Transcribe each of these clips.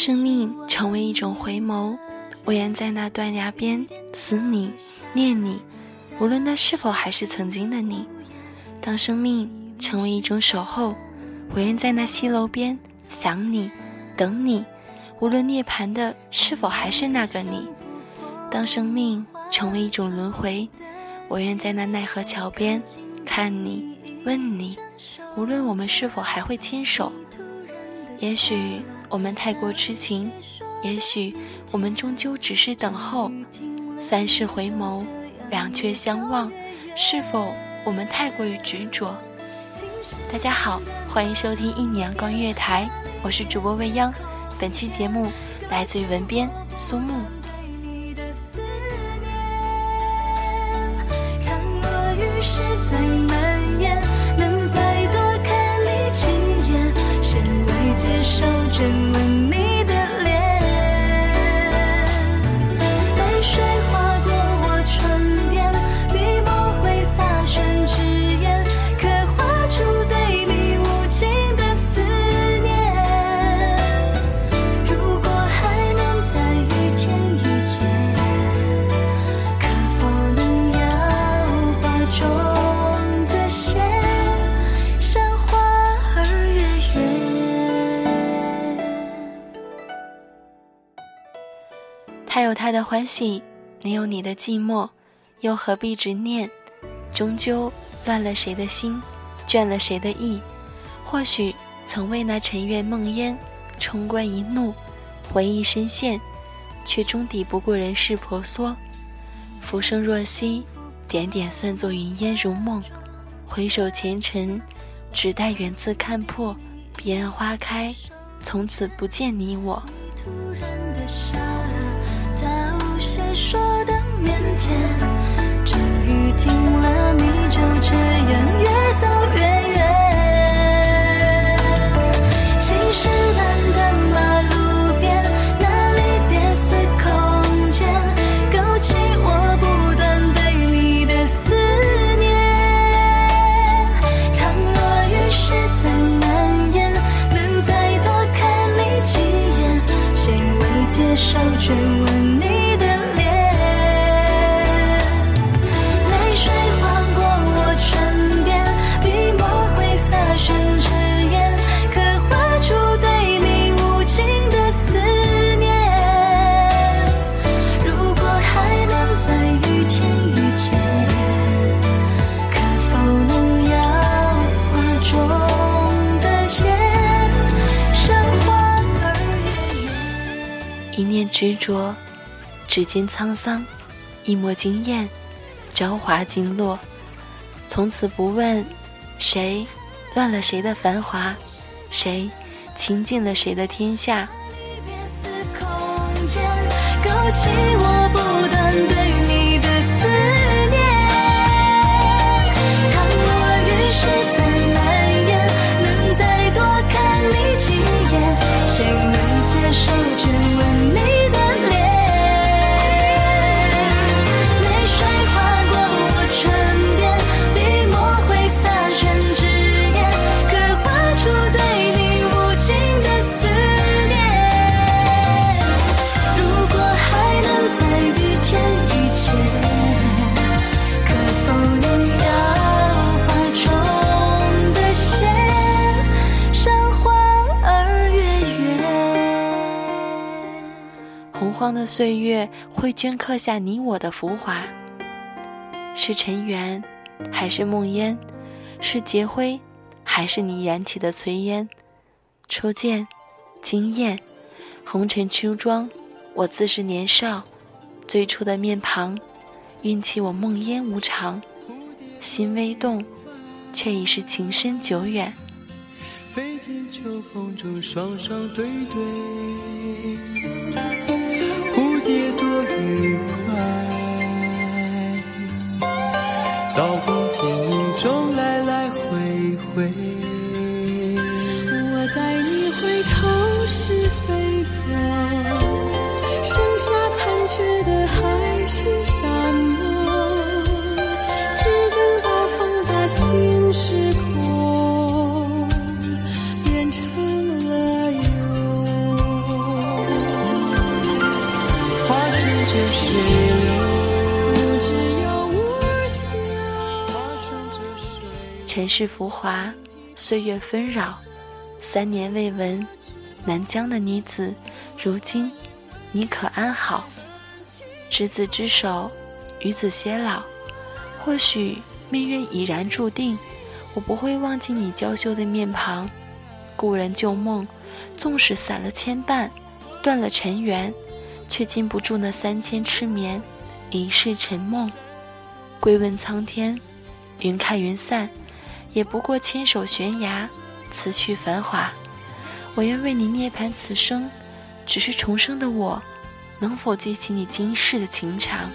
生命成为一种回眸，我愿在那断崖边思你、念你，无论那是否还是曾经的你；当生命成为一种守候，我愿在那西楼边想你、等你，无论涅槃的是否还是那个你；当生命成为一种轮回，我愿在那奈何桥边看你、问你，无论我们是否还会牵手。也许我们太过痴情，也许我们终究只是等候。三世回眸，两却相望，是否我们太过于执着？大家好，欢迎收听一米阳光音乐台，我是主播未央。本期节目来自于文编苏木。看我于是在蔓延，能再多看你几眼，先未接受追问你。有他的欢喜，你有你的寂寞，又何必执念？终究乱了谁的心，倦了谁的意？或许曾为那尘缘梦烟，冲冠一怒，回忆深陷，却终抵不过人世婆娑。浮生若息，点点算作云烟如梦。回首前尘，只待缘字看破，彼岸花开，从此不见你我。腼腆执着，指尖沧桑；一抹惊艳，朝华经落。从此不问谁乱了谁的繁华，谁倾尽了谁的天下。勾起我岁月会镌刻下你我的浮华，是尘缘，还是梦烟？是劫灰，还是你燃起的炊烟？初见，惊艳，红尘初妆，我自是年少，最初的面庞，运起我梦烟无常，心微动，却已是情深久远。飞进秋风中，双双对对，中来来回回，尘世浮华，岁月纷扰，三年未闻，南疆的女子，如今你可安好？执子之手，与子偕老。或许命运已然注定，我不会忘记你娇羞的面庞。故人旧梦，纵使散了牵绊，断了尘缘，却禁不住那三千痴眠，一世沉梦。归问苍天，云开云散。也不过牵手悬崖，辞去繁华。我愿为你涅槃此生，只是重生的我，能否记起你今世的情长？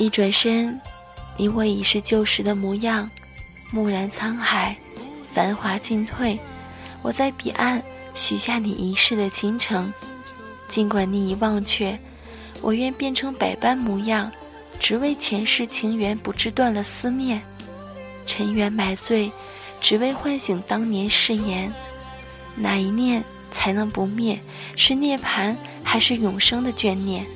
一转身，你我已是旧时的模样。蓦然沧海，繁华尽退，我在彼岸许下你一世的倾城。尽管你已忘却，我愿变成百般模样，只为前世情缘不至断了思念。尘缘买醉，只为唤醒当年誓言。哪一念才能不灭？是涅槃，还是永生的眷念？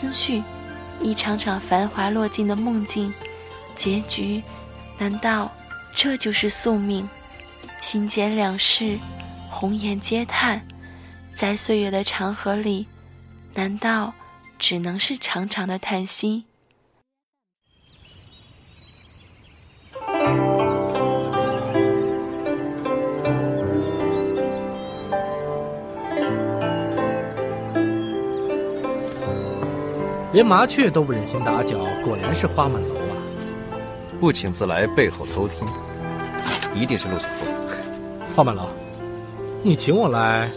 思绪，一场场繁华落尽的梦境，结局，难道这就是宿命？心间两世，红颜皆叹，在岁月的长河里，难道只能是长长的叹息？连麻雀都不忍心打搅，果然是花满楼啊！不请自来，背后偷听，一定是陆小凤。花满楼，你请我来，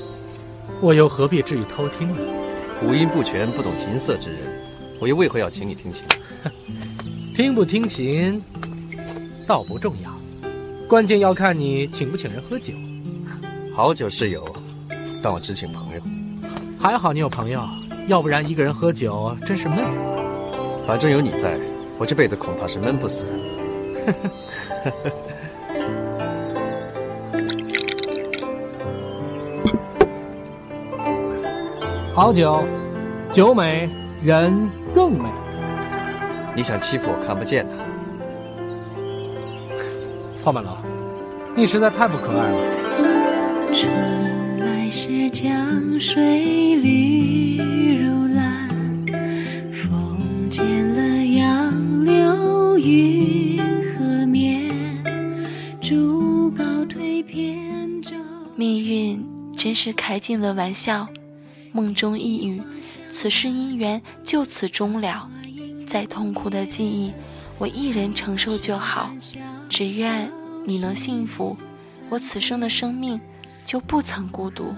我又何必至于偷听呢？五音不全、不懂琴瑟之人，我又为何要请你听琴？听不听琴，倒不重要，关键要看你请不请人喝酒。好酒是有，但我只请朋友。还好你有朋友。要不然一个人喝酒真是闷死了。反正有你在，我这辈子恐怕是闷不死。好酒，酒美人更美。你想欺负我看不见呐？花满楼，你实在太不可爱了。春来时江水绿。命运真是开尽了玩笑，梦中一语，此世姻缘就此终了。再痛苦的记忆，我一人承受就好。只愿你能幸福，我此生的生命就不曾孤独。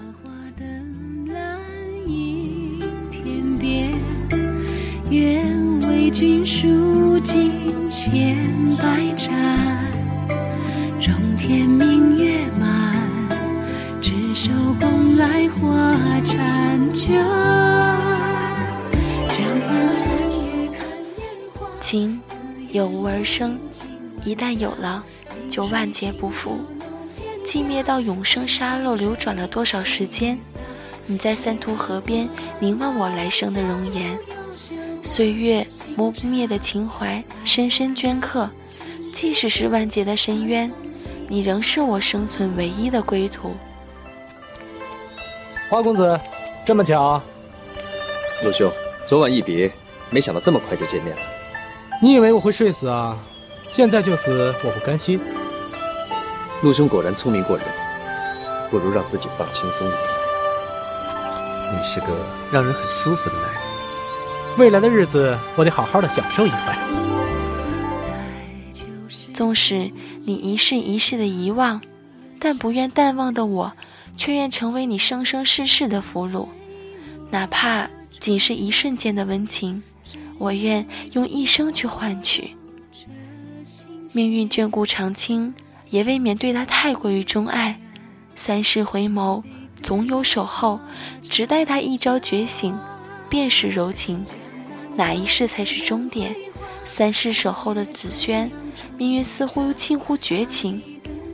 愿为君数尽千百盏，中天明月满。执手共来花婵娟。情有无而生，一旦有了，就万劫不复。寂灭到永生沙漏流转了多少时间？你在三途河边凝望我来生的容颜，岁月磨不灭的情怀深深镌刻。即使是万劫的深渊，你仍是我生存唯一的归途。花公子，这么巧，陆兄，昨晚一别，没想到这么快就见面了。你以为我会睡死啊？现在就死，我不甘心。陆兄果然聪明过人，不如让自己放轻松一点。你是个让人很舒服的男人，未来的日子我得好好的享受一番。纵使你一世一世的遗忘，但不愿淡忘的我。却愿成为你生生世世的俘虏，哪怕仅是一瞬间的温情，我愿用一生去换取。命运眷顾长青，也未免对他太过于钟爱。三世回眸，总有守候，只待他一朝觉醒，便是柔情。哪一世才是终点？三世守候的紫萱，命运似乎近乎绝情。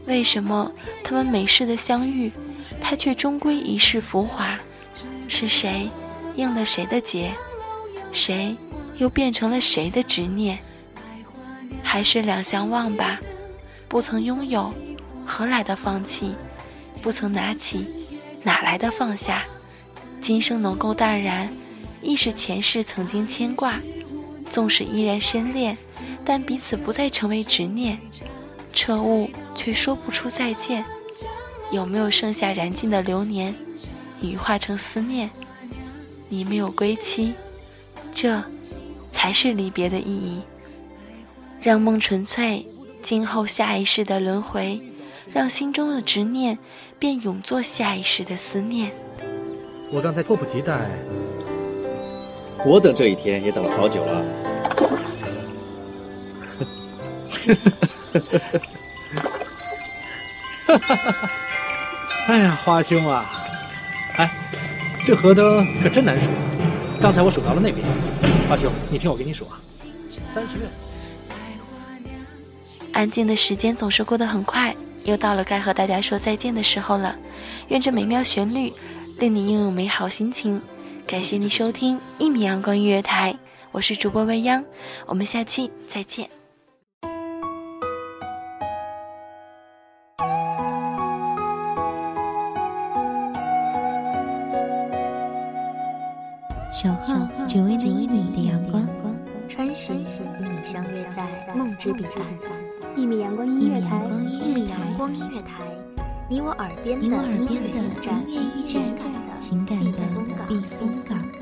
为什么他们每世的相遇？他却终归一世浮华，是谁应了谁的劫？谁又变成了谁的执念？还是两相忘吧。不曾拥有，何来的放弃？不曾拿起，哪来的放下？今生能够淡然，亦是前世曾经牵挂。纵使依然深恋，但彼此不再成为执念。彻悟，却说不出再见。有没有剩下燃尽的流年，羽化成思念？你没有归期，这才是离别的意义。让梦纯粹，今后下一世的轮回，让心中的执念便永作下一世的思念。我刚才迫不及待，我等这一天也等了好久了。哈哈哈哈！哎呀，花兄啊，哎，这河灯可真难数。刚才我数到了那边，花兄，你听我给你数啊，三十六。安静的时间总是过得很快，又到了该和大家说再见的时候了。愿这美妙旋律令你拥有美好心情。感谢你收听一米阳光音乐台，我是主播未央，我们下期再见。小号只为那一米的阳光，穿行与你相约在梦之彼岸。一米阳光音乐台，一米阳光音乐台，你我耳边的音乐驿站，情感的情感的避风港。